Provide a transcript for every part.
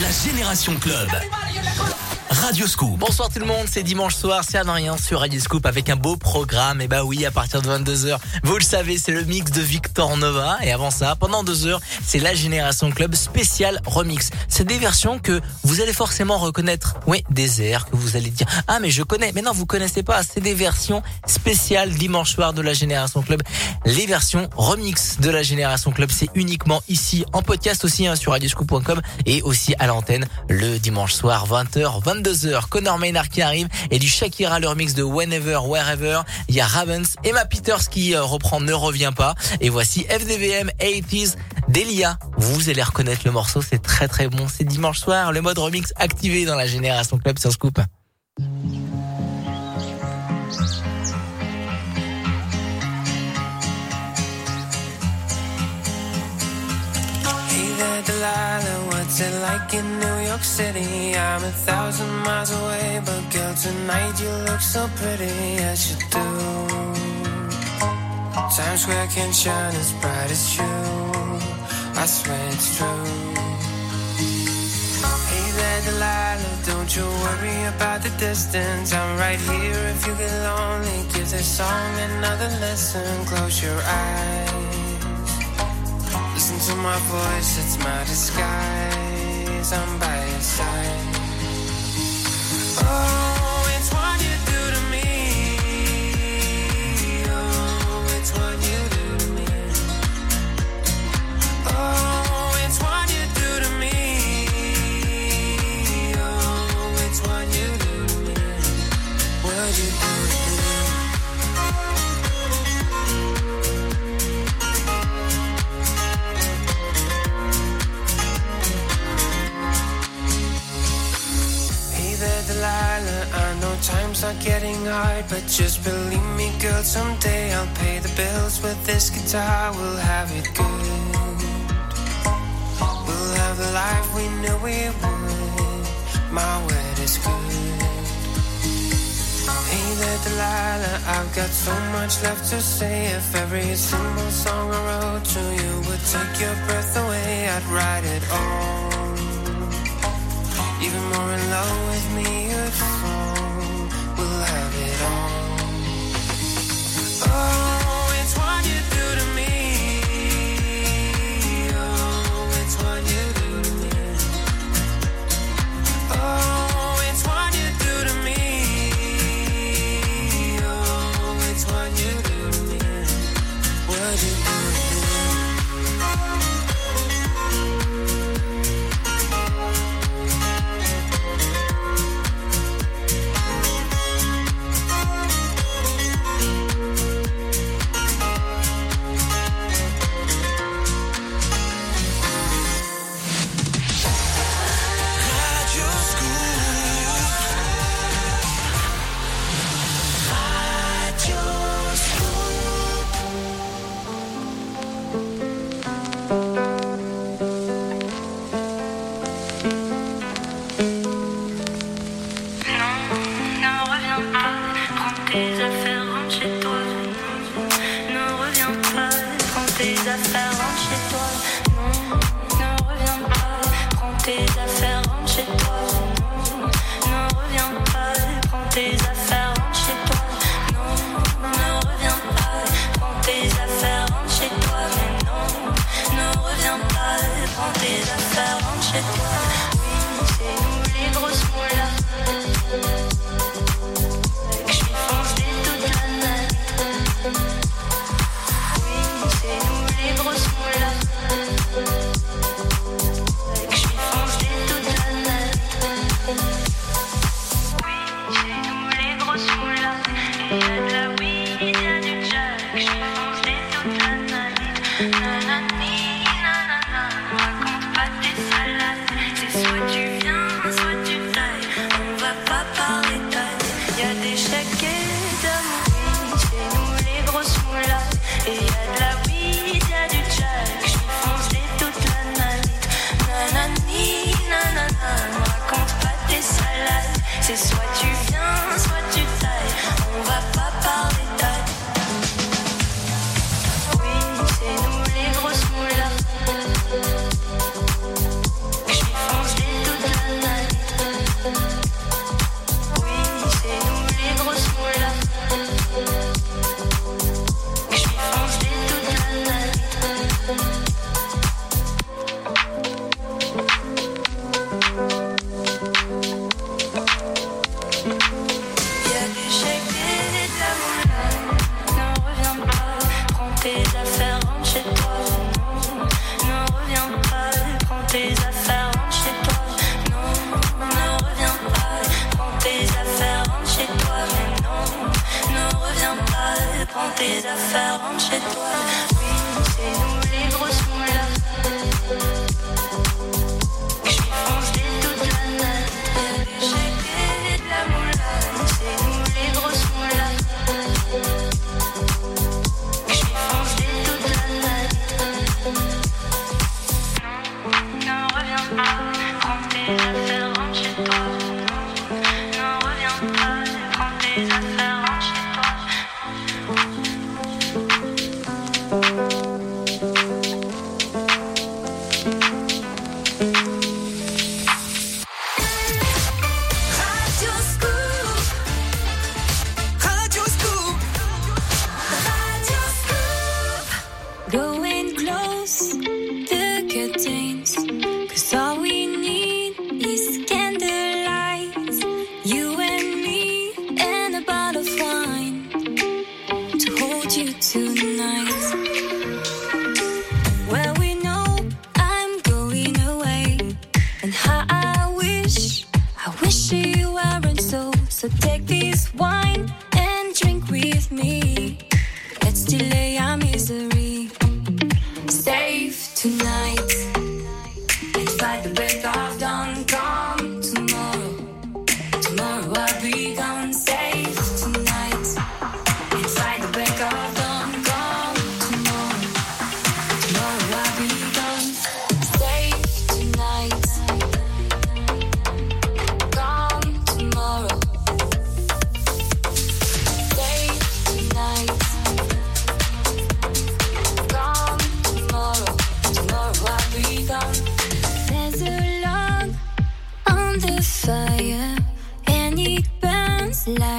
La Génération Club. Radio Scoop. Bonsoir tout le monde, c'est dimanche soir, c'est Adrien sur Radio Scoop avec un beau programme. Et bah oui, à partir de 22h, vous le savez, c'est le mix de Victor Nova. Et avant ça, pendant deux heures, c'est la Génération Club spécial remix. C'est des versions que vous allez forcément reconnaître. Oui, des airs que vous allez dire, ah mais je connais. Mais non, vous connaissez pas. C'est des versions spéciales dimanche soir de la Génération Club. Les versions remix de la Génération Club, c'est uniquement ici en podcast aussi hein, sur radioscoop.com et aussi à l'antenne le dimanche soir 20h, 22h. Connor Maynard qui arrive et du Shakira le remix de Whenever, Wherever. Il y a Ravens, Emma Peters qui euh, reprend Ne revient pas et voici FDVM 80s Delia. Vous allez reconnaître le morceau, c'est très très bon. C'est dimanche soir, le mode remix activé dans la Génération Club sur Scoop. What's it like in New York City? I'm a thousand miles away, but girl, tonight you look so pretty, as you do. Times Square can shine as bright as you, I swear it's true. Hey there, Delilah, don't you worry about the distance. I'm right here if you get lonely. Give this song another listen. Close your eyes. Listen to my voice, it's my disguise. I'm by your side. Oh, it's what you do to me. Oh, it's what you times are getting hard, but just believe me, girl. Someday I'll pay the bills with this guitar. We'll have it good. We'll have the life we knew we would. My word is good. Hey there, Delilah. I've got so much left to say. If every single song I wrote to you would take your breath away, I'd write it all. Even more in love with me, Oh,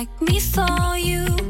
like me saw you.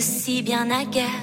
Si bien à guerre.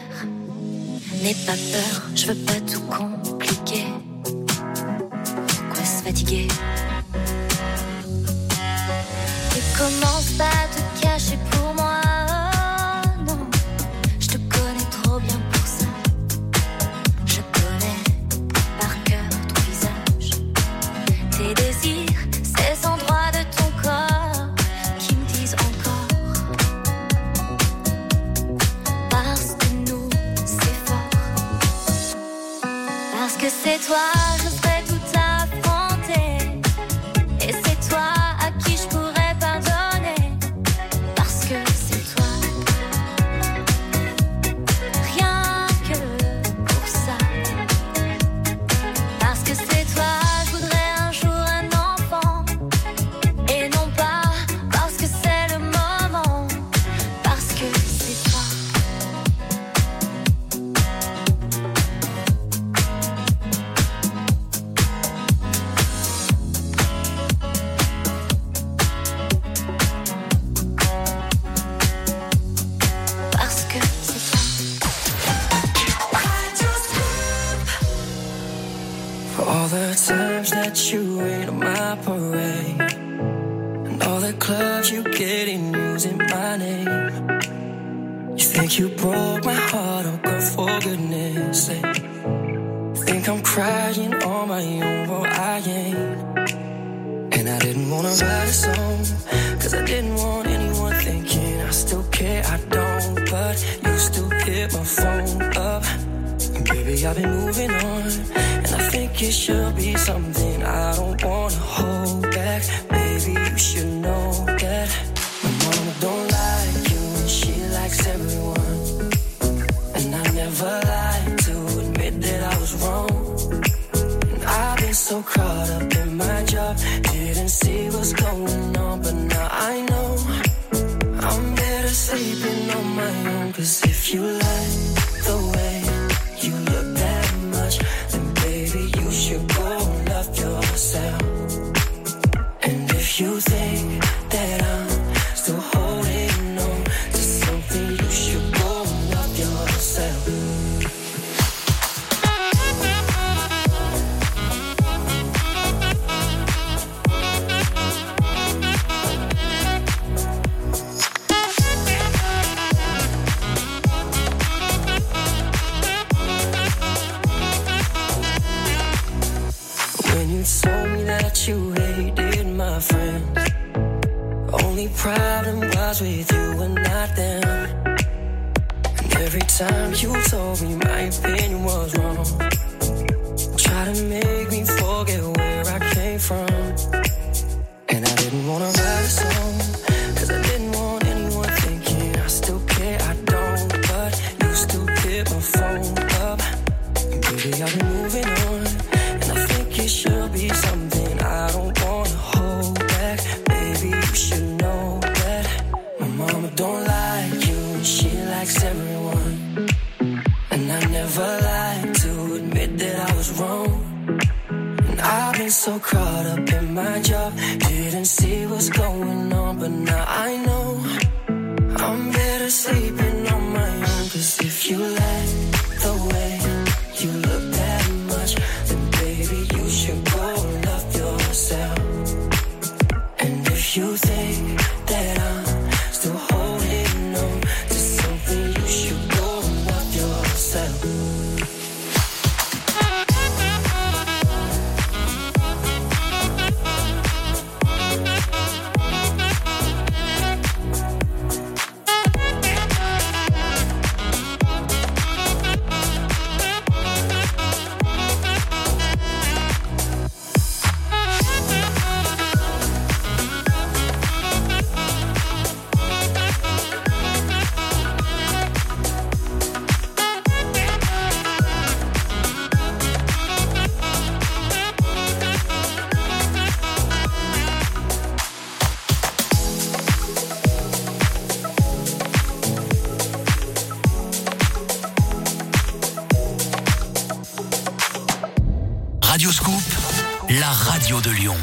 Radio de Lyon.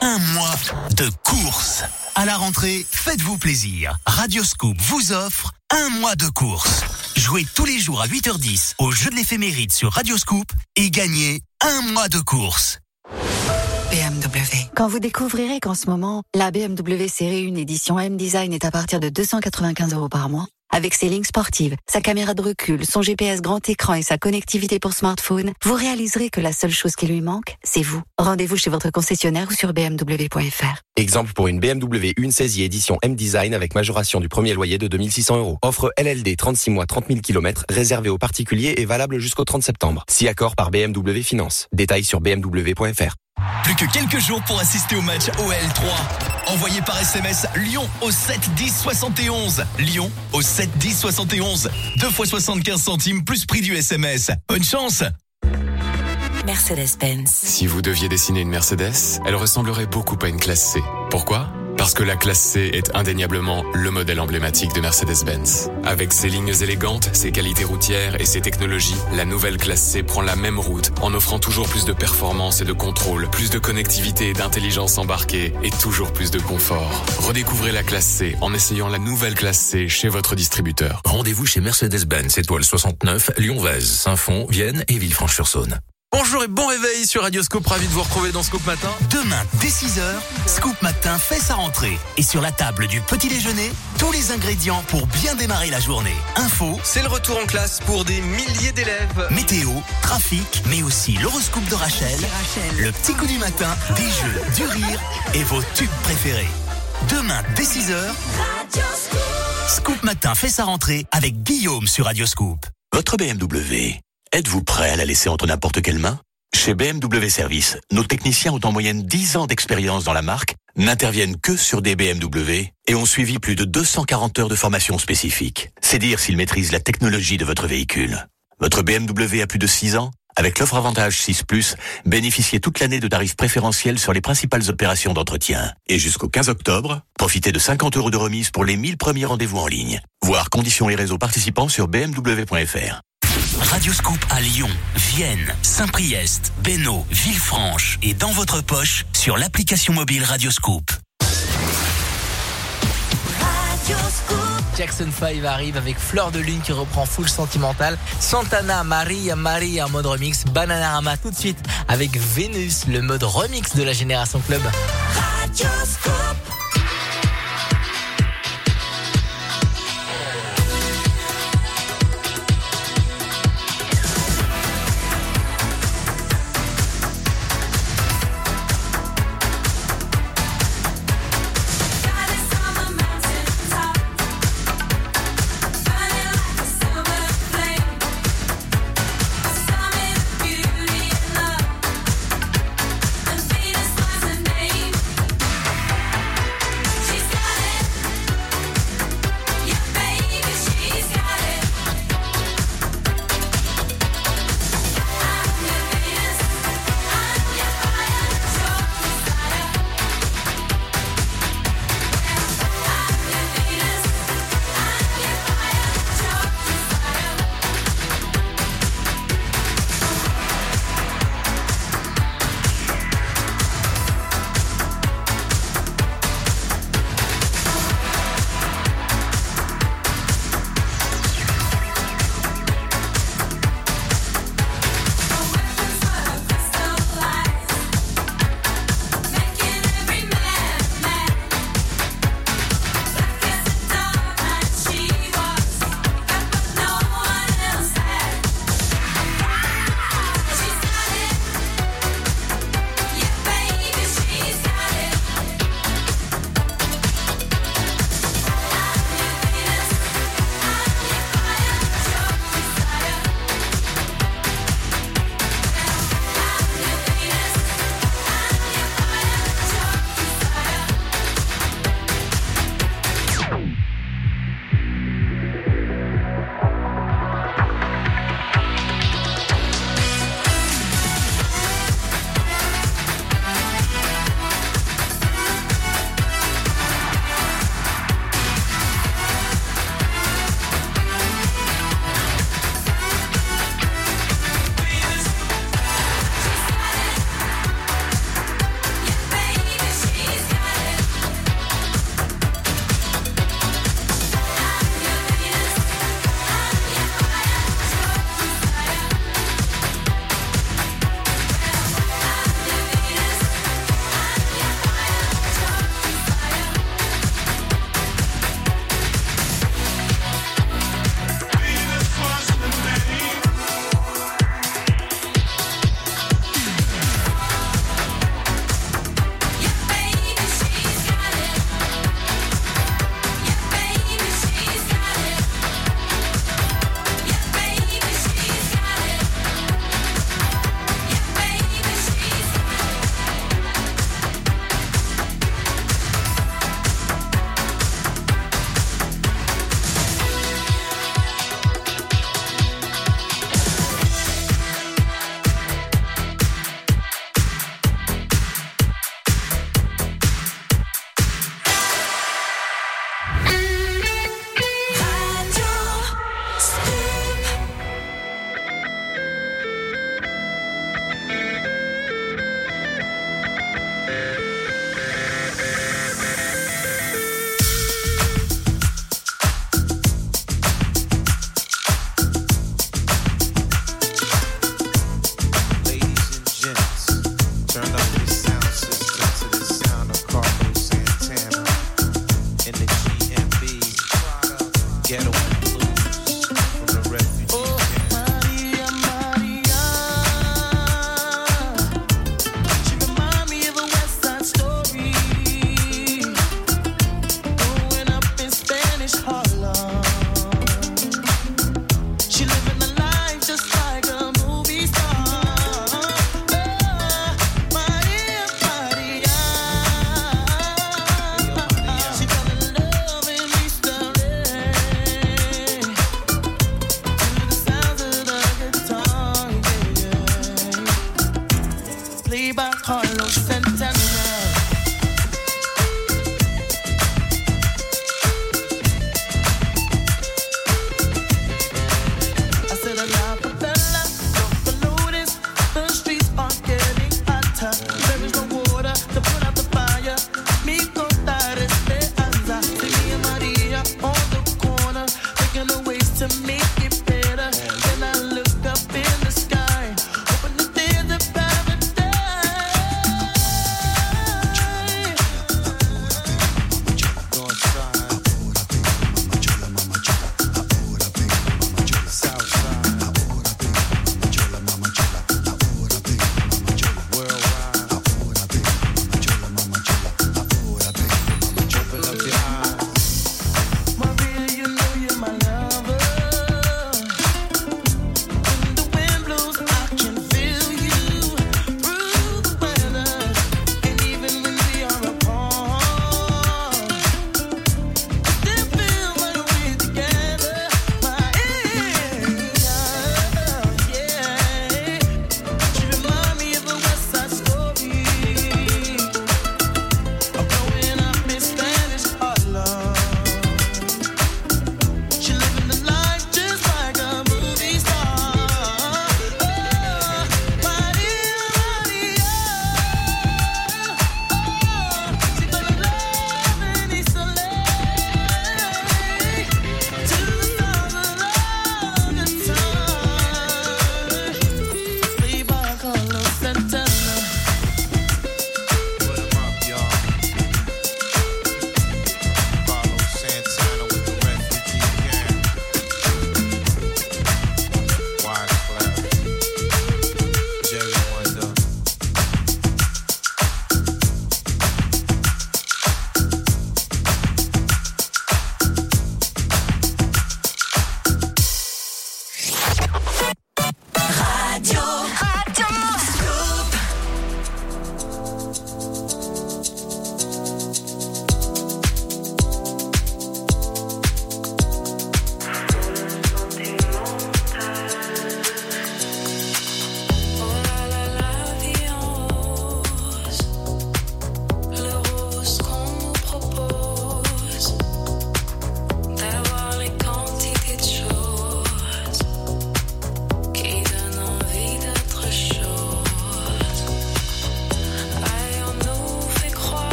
Un mois de course. À la rentrée, faites-vous plaisir. Radio Scoop vous offre un mois de course. Jouez tous les jours à 8h10 au jeu de l'éphéméride sur Radio Scoop et gagnez un mois de course. BMW. Quand vous découvrirez qu'en ce moment, la BMW série 1 édition M-Design est à partir de 295 euros par mois, avec ses lignes sportives, sa caméra de recul, son GPS grand écran et sa connectivité pour smartphone, vous réaliserez que la seule chose qui lui manque, c'est vous. Rendez-vous chez votre concessionnaire ou sur bmw.fr. Exemple pour une BMW 1.16 édition M-Design avec majoration du premier loyer de 2600 euros. Offre LLD 36 mois 30 000 km réservée aux particuliers et valable jusqu'au 30 septembre. Si accord par BMW Finance. Détails sur bmw.fr. Plus que quelques jours pour assister au match OL3. Envoyez par SMS Lyon au 7 10 71. Lyon au 7 10 71. 2 fois 75 centimes plus prix du SMS. Bonne chance Mercedes-Benz. Si vous deviez dessiner une Mercedes, elle ressemblerait beaucoup à une classe C. Pourquoi? Parce que la classe C est indéniablement le modèle emblématique de Mercedes-Benz. Avec ses lignes élégantes, ses qualités routières et ses technologies, la nouvelle classe C prend la même route en offrant toujours plus de performance et de contrôle, plus de connectivité et d'intelligence embarquée et toujours plus de confort. Redécouvrez la classe C en essayant la nouvelle classe C chez votre distributeur. Rendez-vous chez Mercedes-Benz étoile 69, Lyon-Vèze, Saint-Fond, Vienne et Villefranche-sur-Saône. Bonjour et bon réveil sur Radio Scoop, ravi de vous retrouver dans Scoop Matin. Demain, dès 6h, Scoop Matin fait sa rentrée. Et sur la table du petit déjeuner, tous les ingrédients pour bien démarrer la journée. Info, C'est le retour en classe pour des milliers d'élèves. météo, trafic, mais aussi l'horoscope de Rachel, le petit coup du matin, des jeux, du rire et vos tubes préférés. Demain, dès 6h, Scoop Matin fait sa rentrée avec Guillaume sur Radio Scoop. Votre BMW, êtes-vous prêt à la laisser entre n'importe quelles mains Chez BMW Service, nos techniciens ont en moyenne 10 ans d'expérience dans la marque, n'interviennent que sur des BMW et ont suivi plus de 240 heures de formation spécifique. C'est dire s'ils maîtrisent la technologie de votre véhicule. Votre BMW a plus de 6 ans avec l'offre Avantage 6 ⁇ bénéficiez toute l'année de tarifs préférentiels sur les principales opérations d'entretien. Et jusqu'au 15 octobre, profitez de 50 euros de remise pour les 1000 premiers rendez-vous en ligne. Voir conditions et réseaux participants sur bmw.fr. Radio Scoop à Lyon, Vienne, Saint-Priest, Bénaud, Villefranche et dans votre poche sur l'application mobile Radio Scoop. Jackson 5 arrive avec Fleur de Lune qui reprend full sentimental. Santana, Maria, Maria en mode remix. Bananarama tout de suite avec Vénus, le mode remix de la Génération Club. Beauty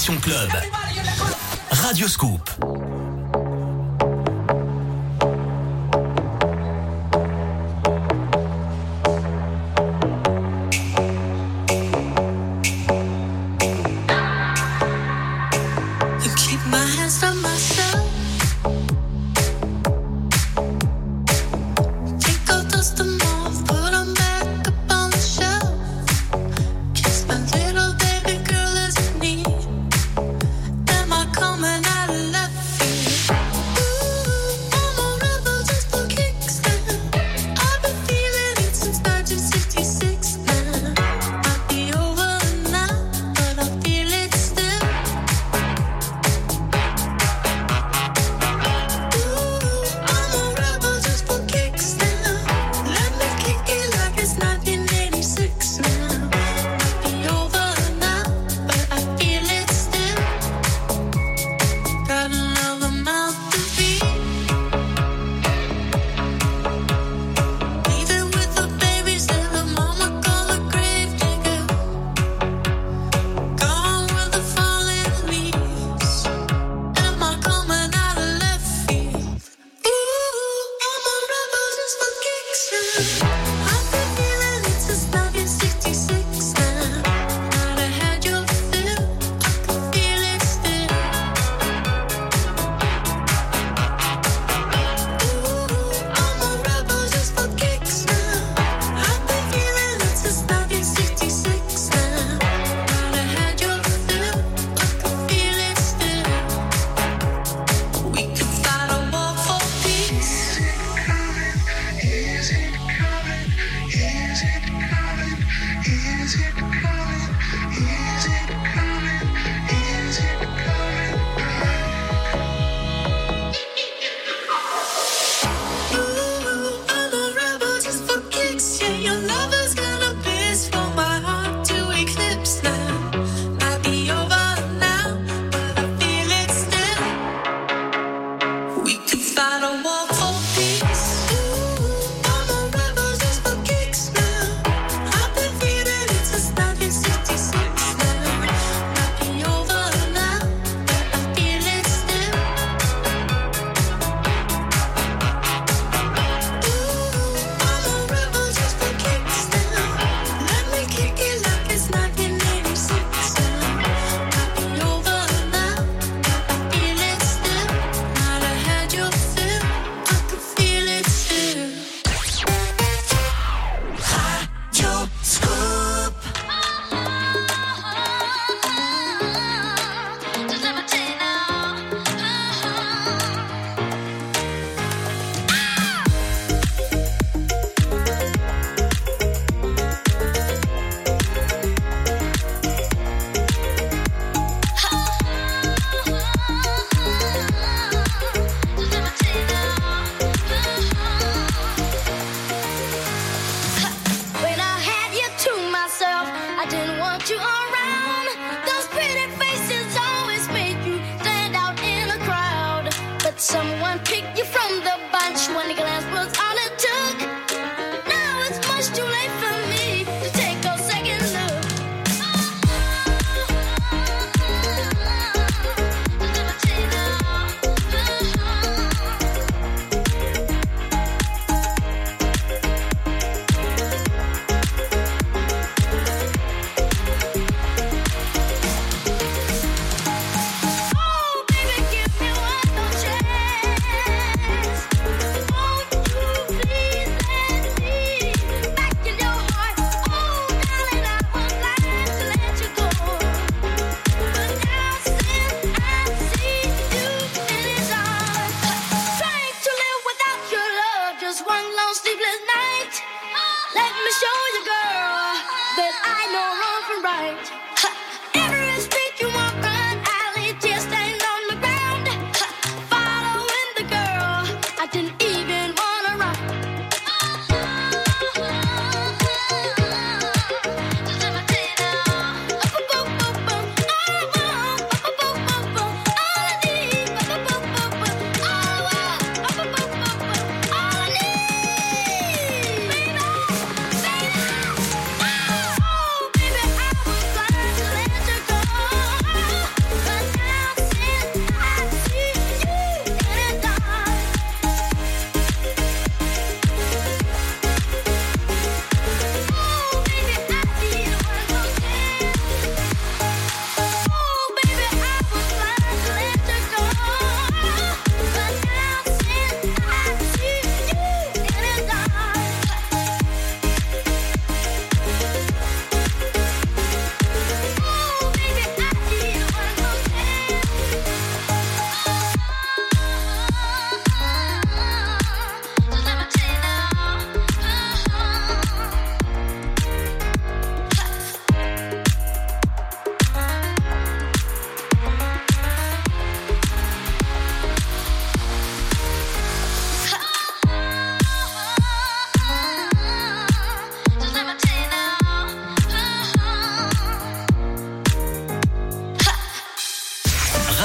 Club. Radio Scoop.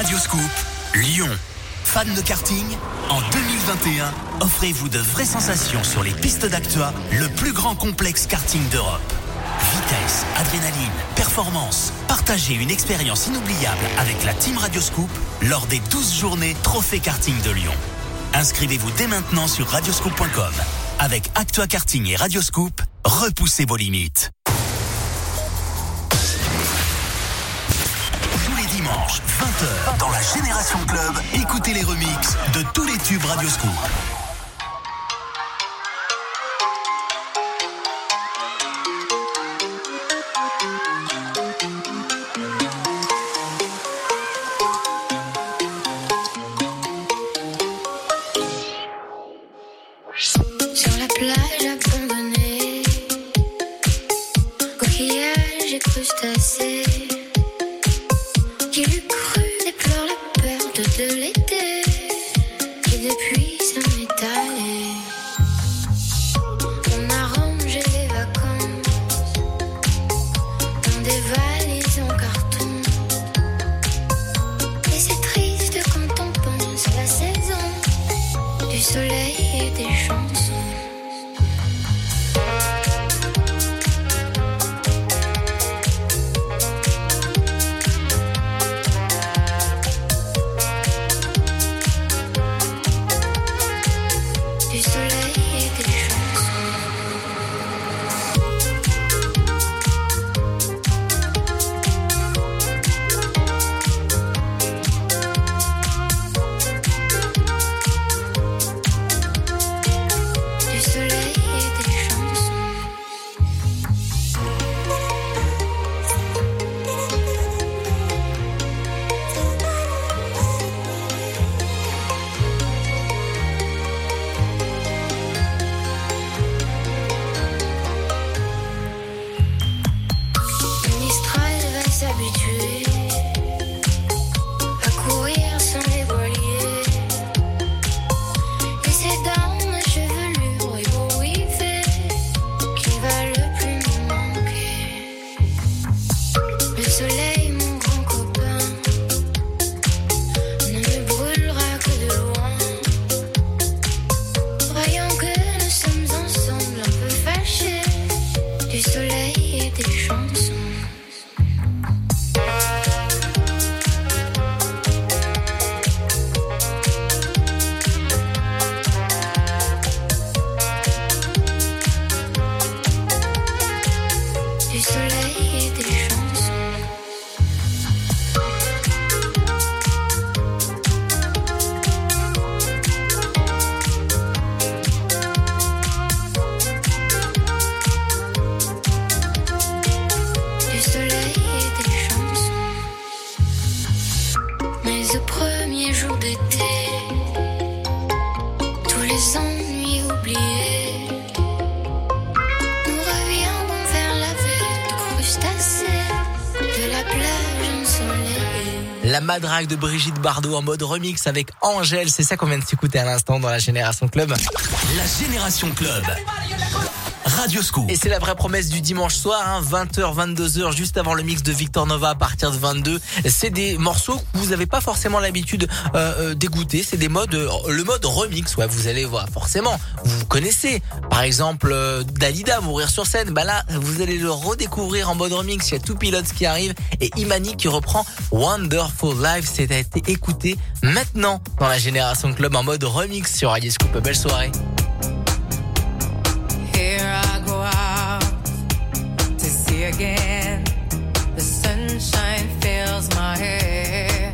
Radioscoop, Lyon. Fan de karting En 2021, offrez-vous de vraies sensations sur les pistes d'Actua, le plus grand complexe karting d'Europe. Vitesse, adrénaline, performance. Partagez une expérience inoubliable avec la Team Radioscoop lors des 12 journées Trophée Karting de Lyon. Inscrivez-vous dès maintenant sur radioscoop.com. Avec Actua Karting et Radioscoop, repoussez vos limites. 20h, dans la Génération Club, écoutez les remixes de tous les tubes Radioscoop. Madrague de Brigitte Bardot en mode remix avec Angèle, c'est ça qu'on vient de s'écouter à l'instant dans la Génération Club. La Génération Club. Radioscoop. Et c'est la vraie promesse du dimanche soir, hein, 20h, 22h, juste avant le mix de Victor Nova à partir de 22. C'est des morceaux que vous n'avez pas forcément l'habitude euh, euh, d'écouter. C'est des modes, euh, le mode remix. Ouais, vous allez voir, forcément, vous connaissez. Par exemple, euh, Dalida, mourir sur scène. Bah là, vous allez le redécouvrir en mode remix. Il y a tout pilote qui arrive et Imani qui reprend Wonderful Life. C'est a été écouté maintenant dans la Génération Club en mode remix sur Radio Scoop. Belle soirée. Again. The sunshine fills my hair,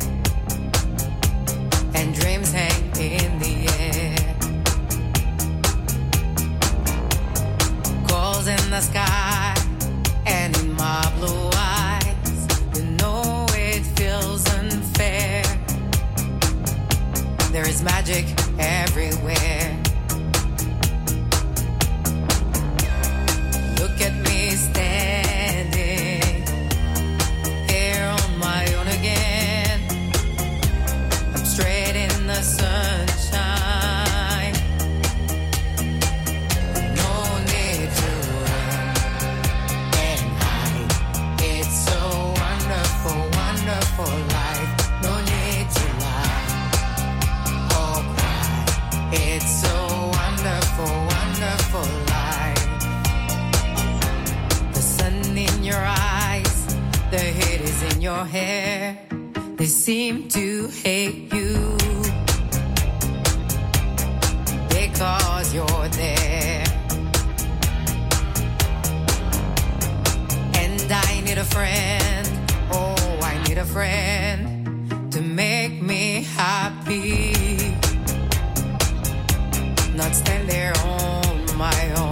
and dreams hang in the air. Calls in the sky, and in my blue eyes, you know it feels unfair. There is magic everywhere. your hair. They seem to hate you because you're there. And I need a friend. Oh, I need a friend to make me happy. Not stand there on my own.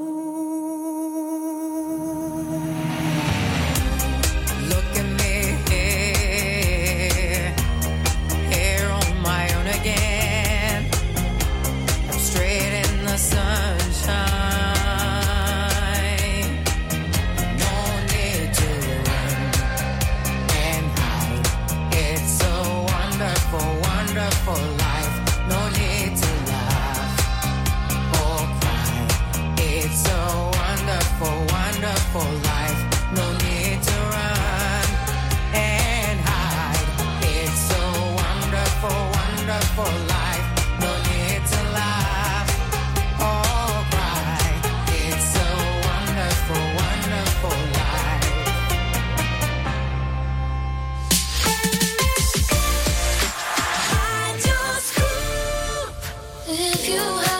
you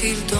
tildo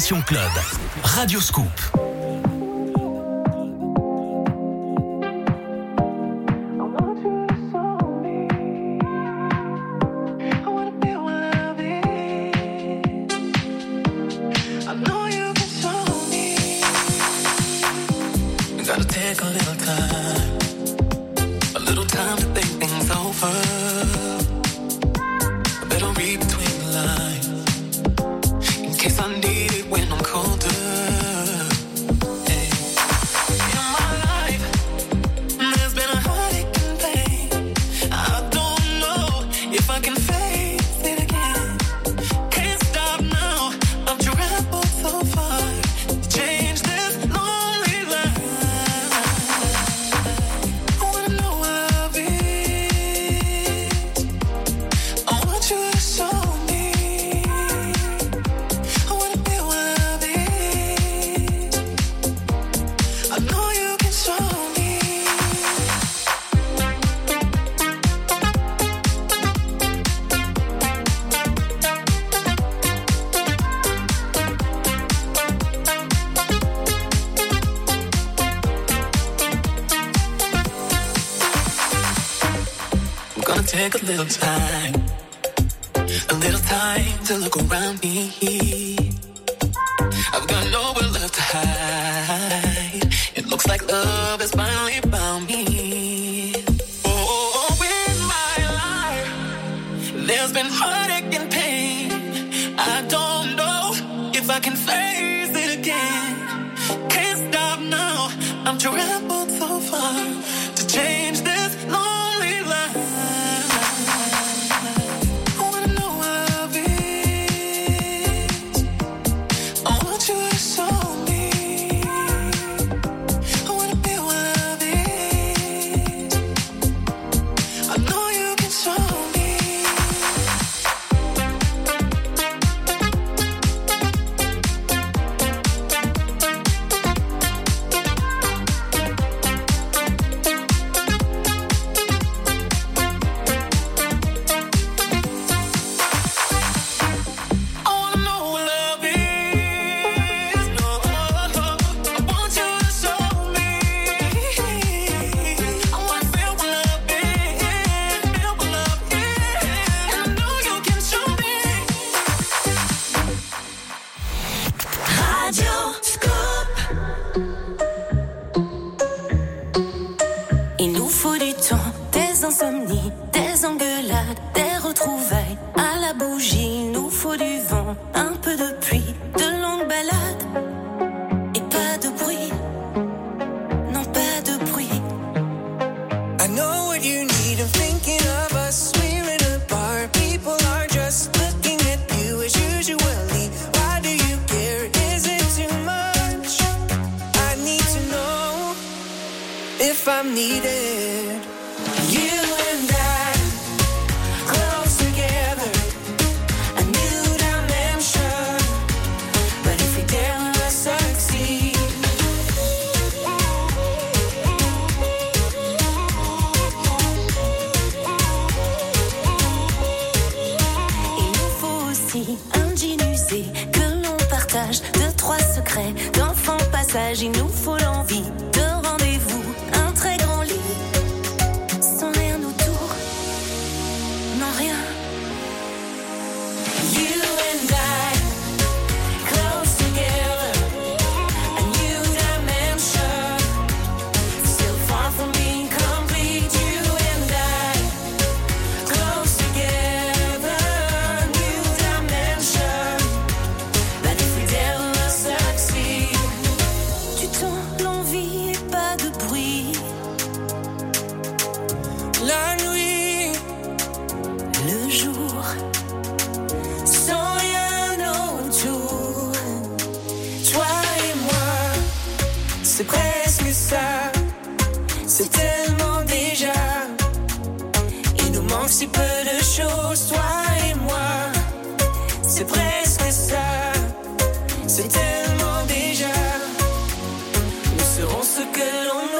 Club. Radio Scoop. take a little time, a little time to look around me. Ce que l'on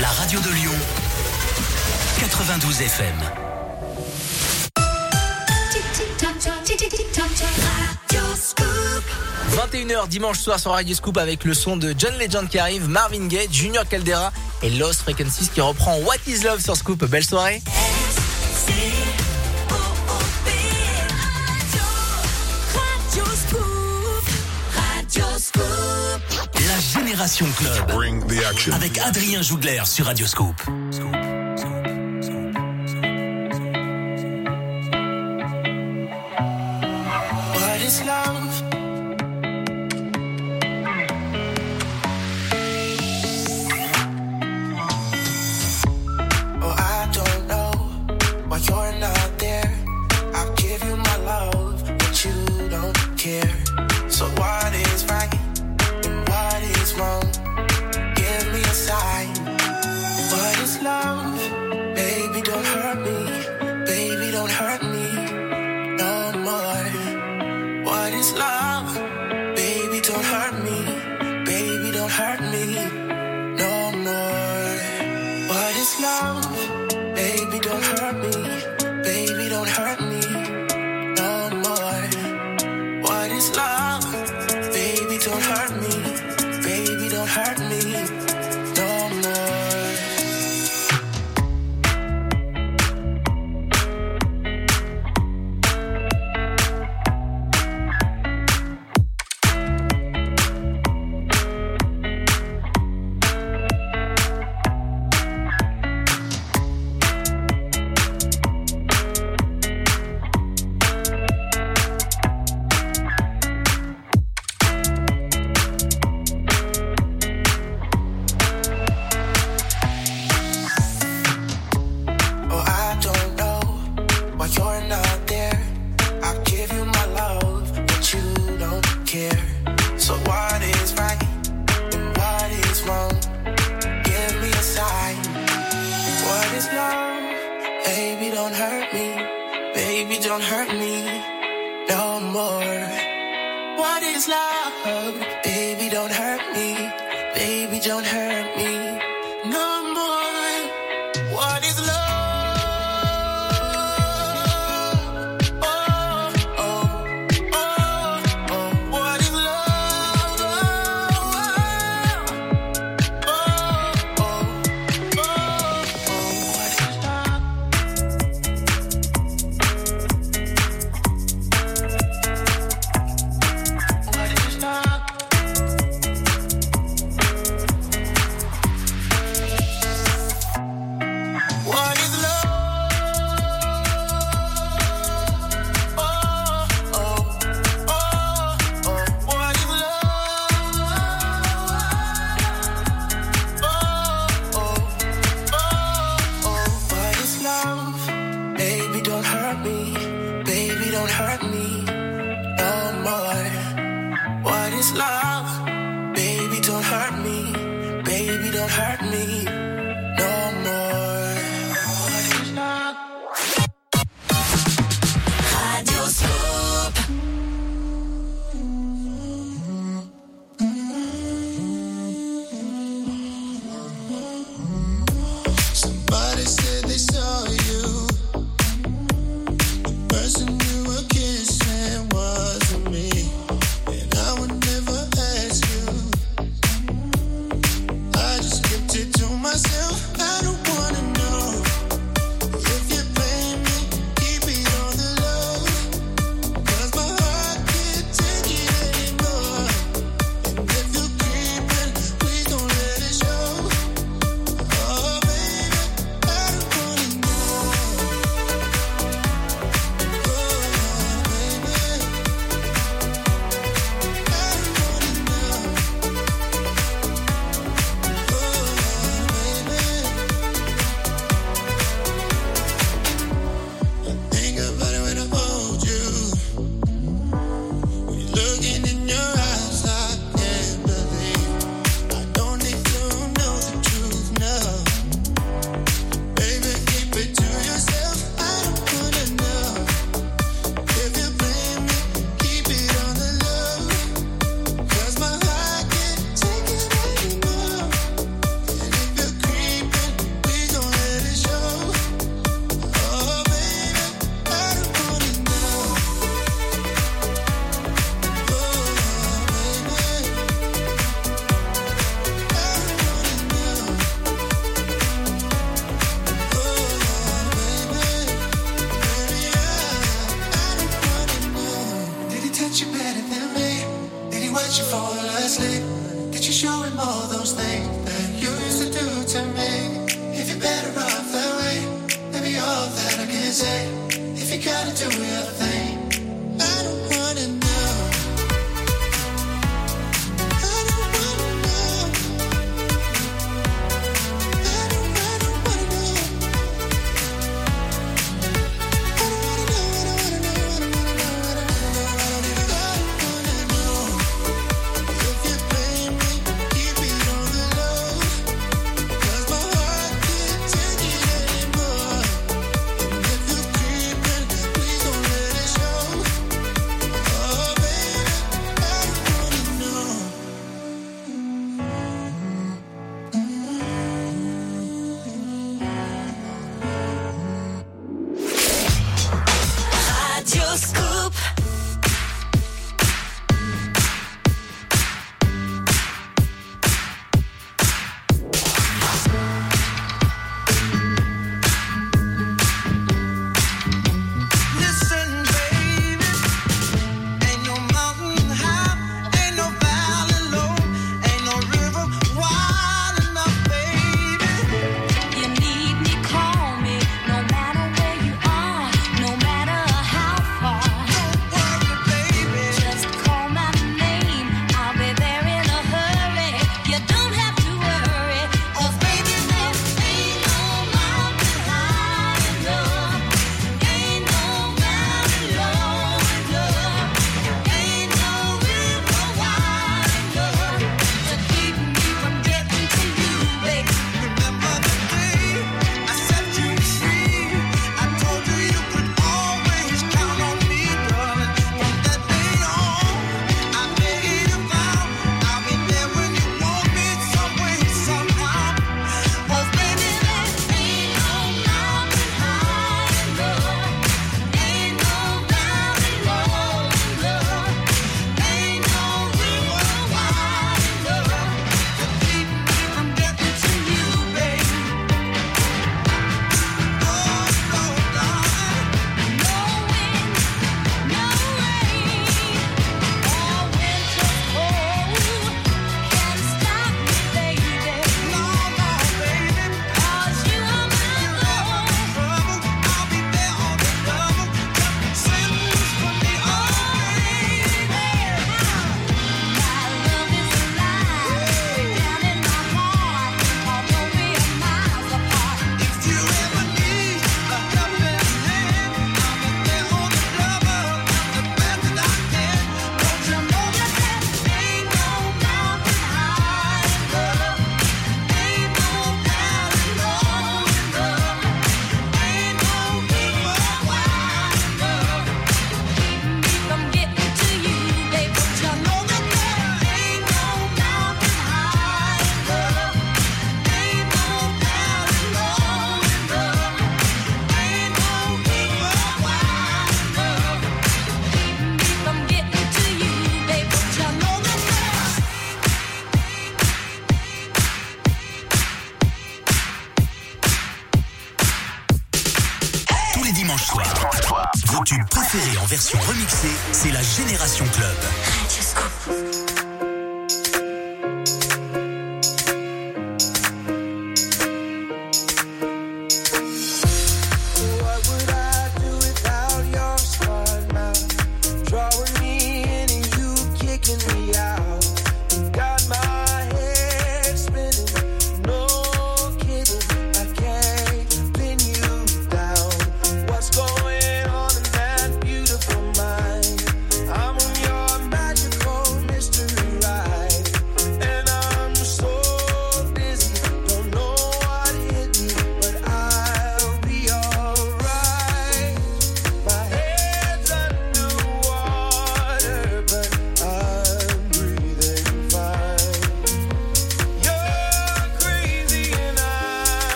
la radio de Lyon, 92 FM. 21h dimanche soir sur Radio Scoop avec le son de John Legend qui arrive, Marvin Gaye, Junior Caldera et Los Frequencies qui reprend What Is Love sur Scoop. Belle soirée. Avec Adrien Jougler sur Radioscope.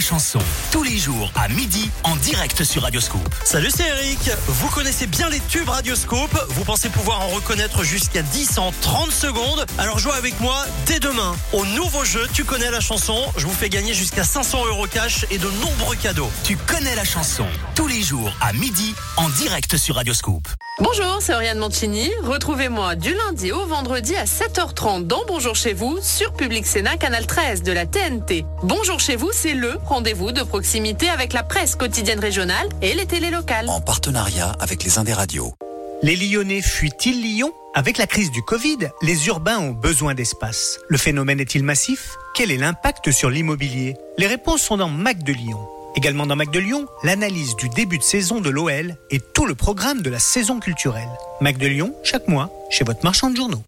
Chanson. Tous les jours à midi en direct sur Radioscoop. Salut, c'est Eric. Vous connaissez bien les tubes Radioscope. Vous pensez pouvoir en reconnaître jusqu'à 10 en 30 secondes. Alors jouez avec moi dès demain. Au nouveau jeu, tu connais la chanson. Je vous fais gagner jusqu'à 500 euros cash et de nombreux cadeaux. Tu connais la chanson. Tous les jours à midi en direct sur Radioscoop. Bonjour, c'est Oriane Mancini. Retrouvez-moi du lundi au vendredi à 7h30 dans Bonjour chez vous sur Public Sénat Canal 13 de la TNT. Bonjour chez vous, c'est le rendez-vous de proximité avec la presse quotidienne régionale et les télés locales. En partenariat avec les Indes radios. Les Lyonnais fuient-ils Lyon? Avec la crise du Covid, les urbains ont besoin d'espace. Le phénomène est-il massif? Quel est l'impact sur l'immobilier? Les réponses sont dans Mac de Lyon. Également dans Mac de Lyon, l'analyse du début de saison de l'OL et tout le programme de la saison culturelle. Mac de Lyon, chaque mois, chez votre marchand de journaux.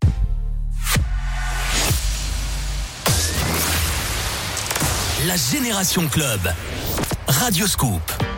La Génération Club. Radioscoop.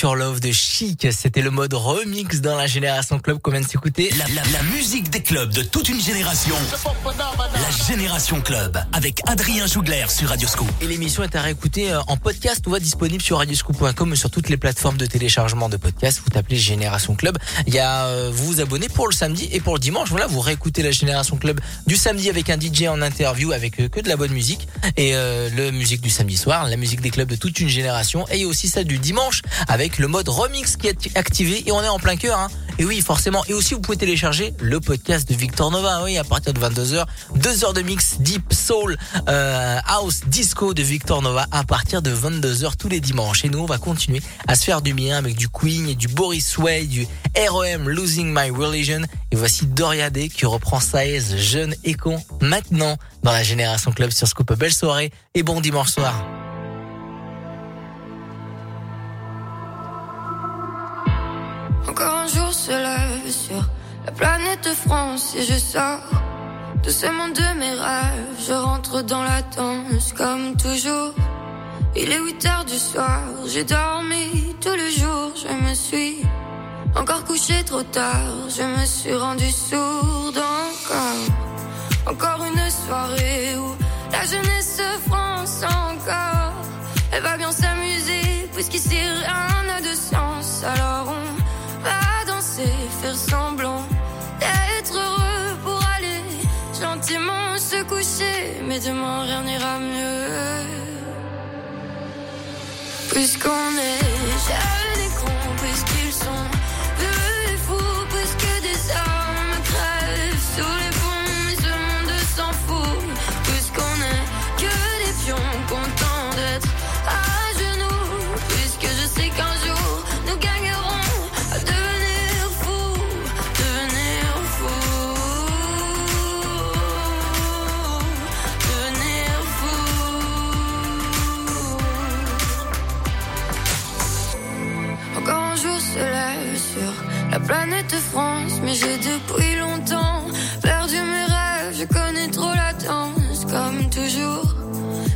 Love de Chic. C'était le mode remix dans la Génération Club qu'on vient de s'écouter. La musique des clubs de toute une génération. Génération Club avec Adrien Jougler sur Radioscoop. Et l'émission est à réécouter euh, en podcast ou va disponible sur radioscoop.com et sur toutes les plateformes de téléchargement de podcasts. Vous tapez Génération Club. Il y a euh, vous vous abonnez pour le samedi et pour le dimanche. Voilà, vous réécoutez la Génération Club du samedi avec un DJ en interview avec euh, que de la bonne musique et euh, le musique du samedi soir, la musique des clubs de toute une génération et aussi celle du dimanche avec le mode remix qui est activé et on est en plein cœur. Hein. Et oui, forcément. Et aussi, vous pouvez télécharger le podcast de Victor Nova. Oui, à partir de 22h, deux heures de mix deep soul, euh, house, disco de Victor Nova à partir de 22h tous les dimanches. Et nous, on va continuer à se faire du bien avec du Queen et du Boris Way, du REM Losing My Religion. Et voici Doria Day qui reprend Saez, jeune et con, maintenant dans la Génération Club sur Scoop. Belle soirée et bon dimanche soir. Encore sur la planète France et je sors monde de mes rêves. Je rentre dans la danse comme toujours. Il est 8 heures du soir, j'ai dormi tout le jour. Je me suis encore couché trop tard. Je me suis rendu sourde encore. Encore une soirée où la jeunesse se France encore. Elle va bien s'amuser puisqu'ici rien n'a de sens. Alors on va danser, faire semblant d'être heureux pour aller gentiment se coucher. Mais demain rien n'ira mieux. Puisqu'on est jeunes planète France, mais j'ai depuis longtemps perdu mes rêves. Je connais trop la danse, comme toujours.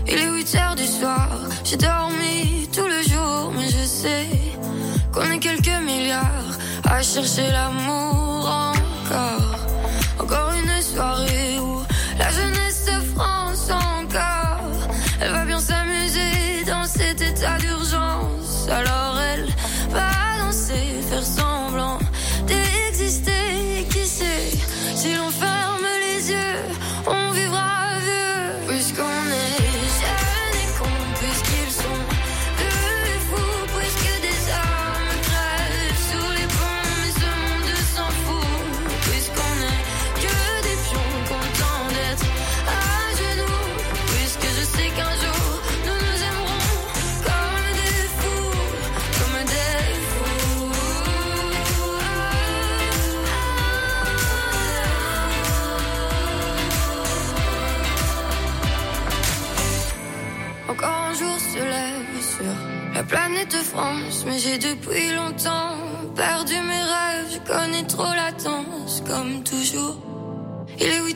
Il est 8 heures du soir, j'ai dormi tout le jour, mais je sais qu'on est quelques milliards à chercher l'amour encore. Encore une soirée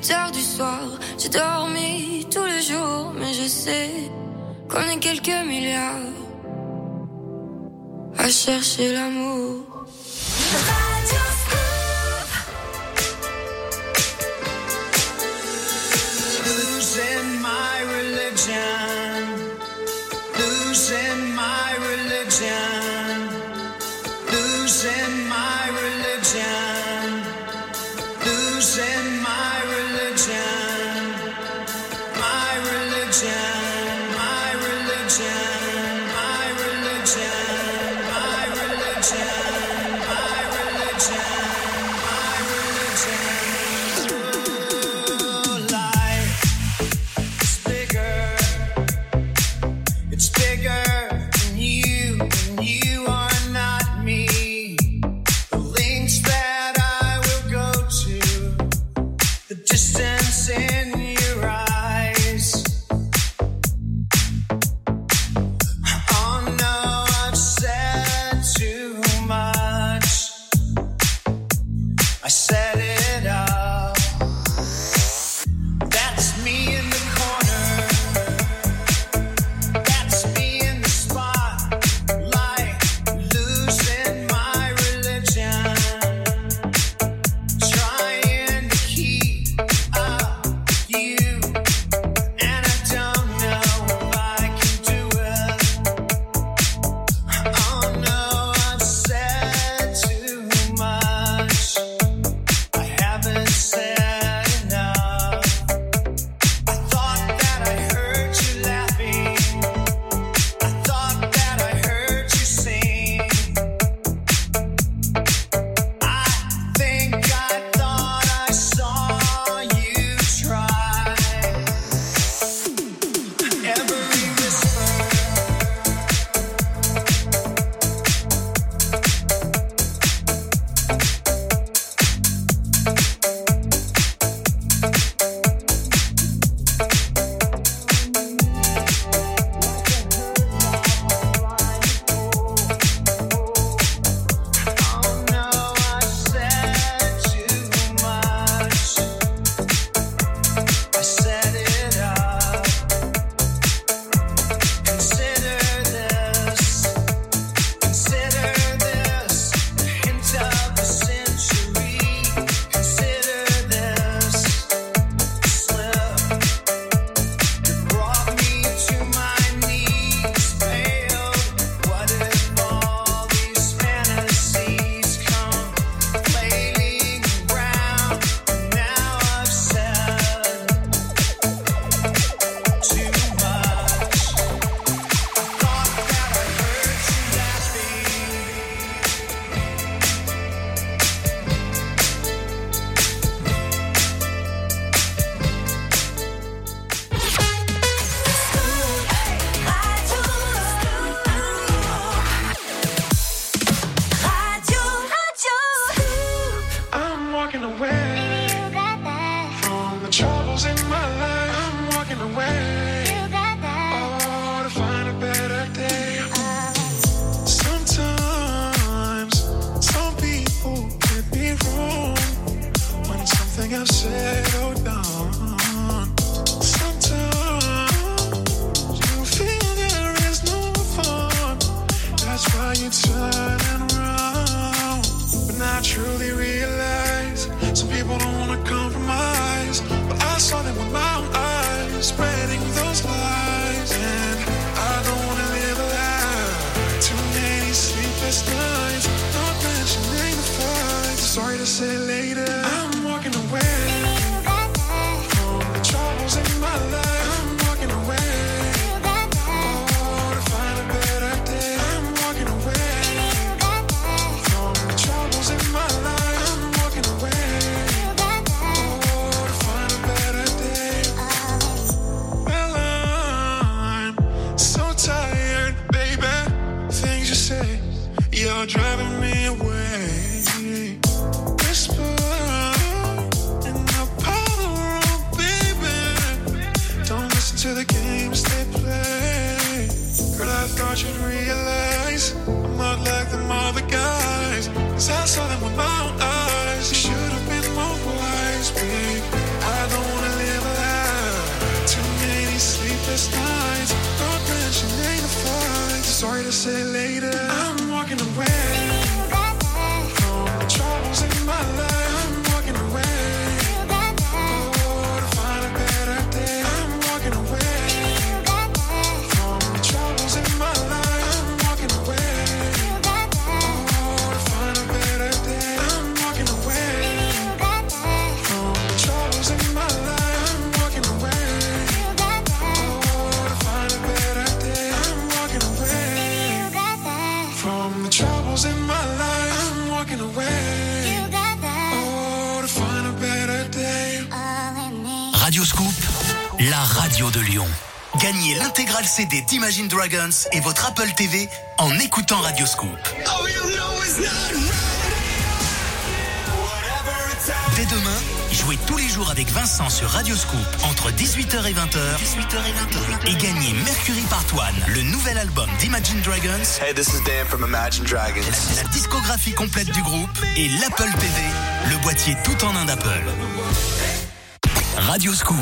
8 heures du soir, j'ai dormi tout le jour, mais je sais qu'on est quelques milliards à chercher l'amour. CD d'Imagine Dragons et votre Apple TV en écoutant Radioscoop. Oh, Dès demain, jouez tous les jours avec Vincent sur Radioscoop entre 18h et 20h, et gagnez Mercury Part One, le nouvel album d'Imagine Dragons. Hey, this is Dan from Imagine Dragons. La, la discographie complète du groupe et l'Apple TV, le boîtier tout en un d'Apple. Radioscoop.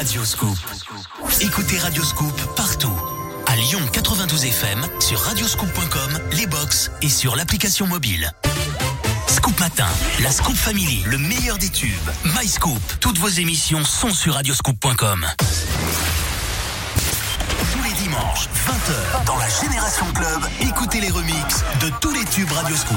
Radio Scoop. Écoutez Radio Scoop partout. À Lyon 92 FM, sur radioscoop.com, les box et sur l'application mobile. Scoop Matin, la Scoop Family, le meilleur des tubes. My Scoop, toutes vos émissions sont sur radioscoop.com. Tous les dimanches, 20h, dans la Génération Club, écoutez les remixes de tous les tubes Radioscoop.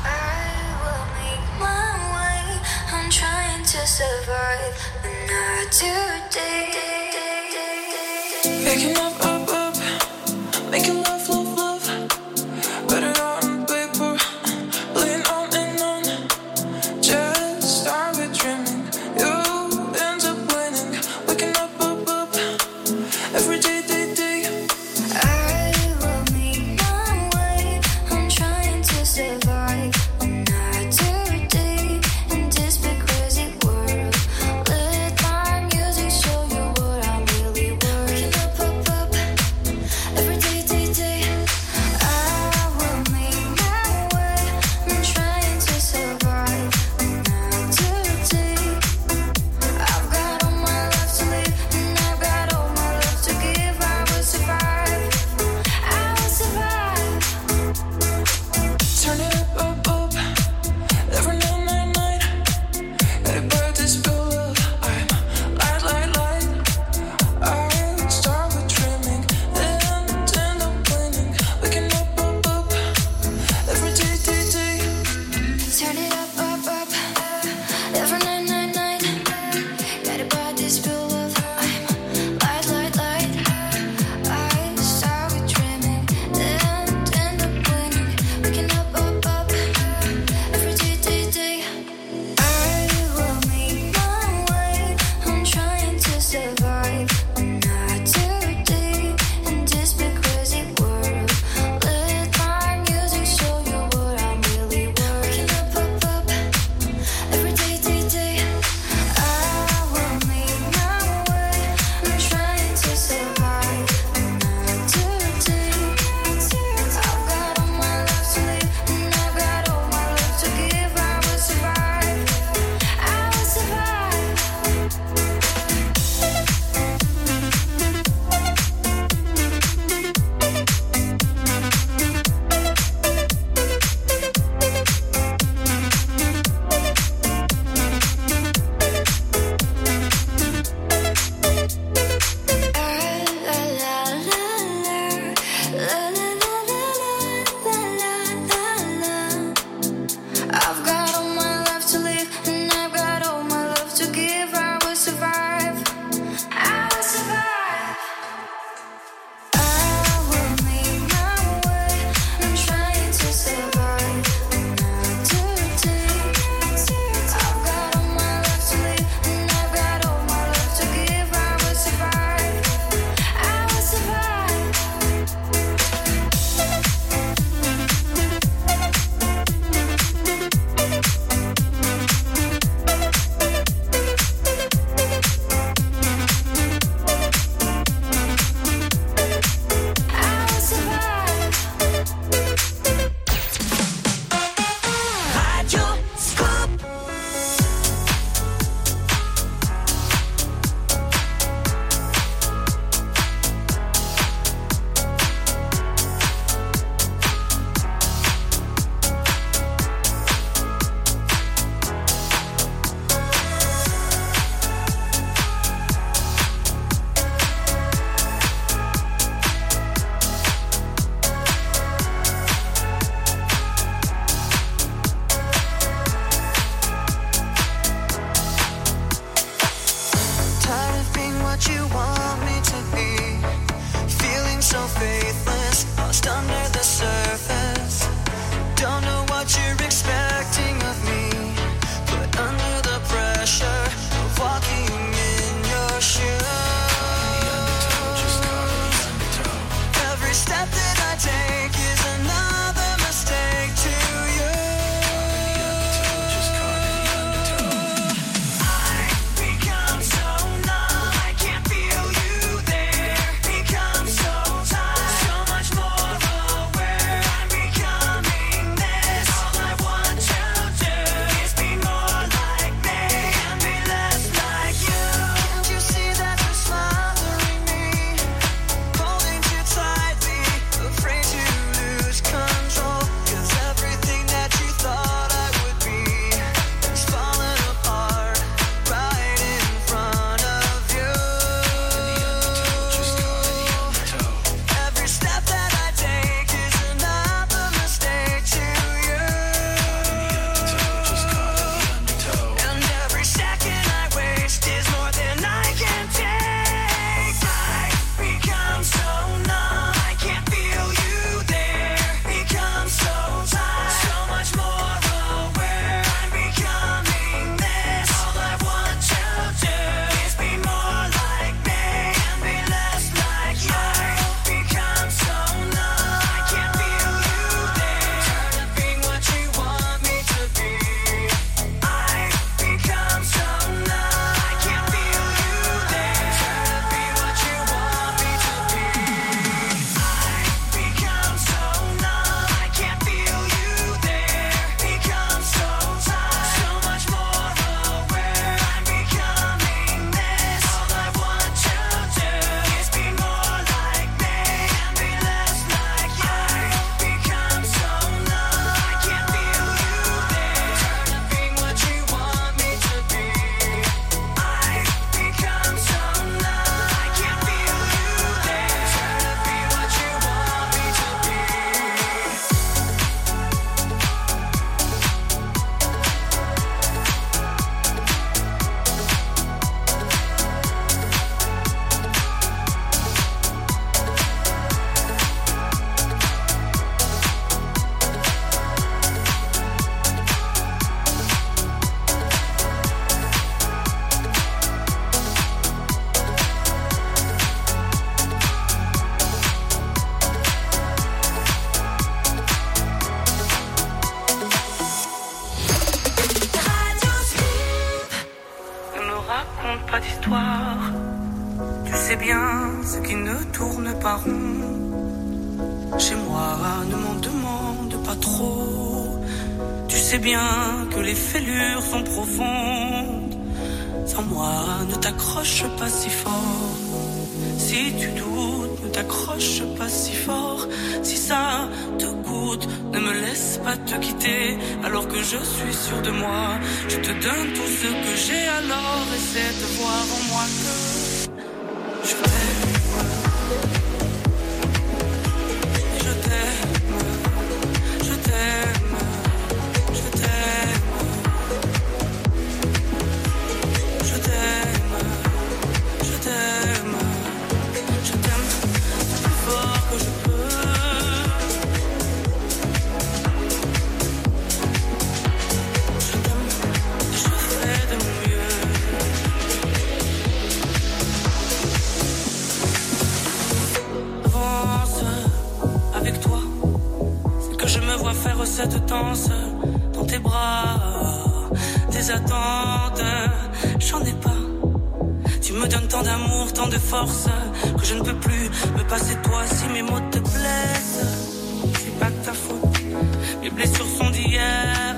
les blessures sont d'hier.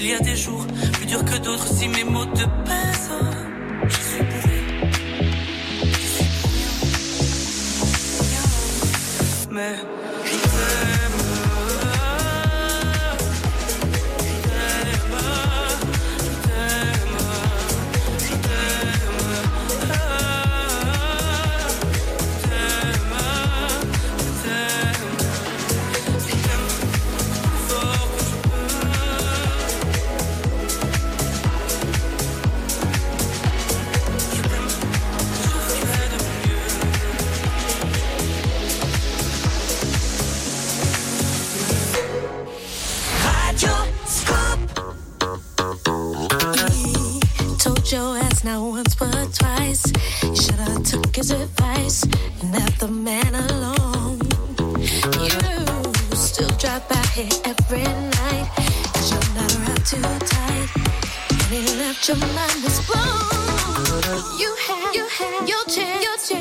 Il y a des jours plus durs que d'autres si mes mots te pèsent. Je suis bourré. Je. Mais your mind was blown. You had, you had your chance, your chance.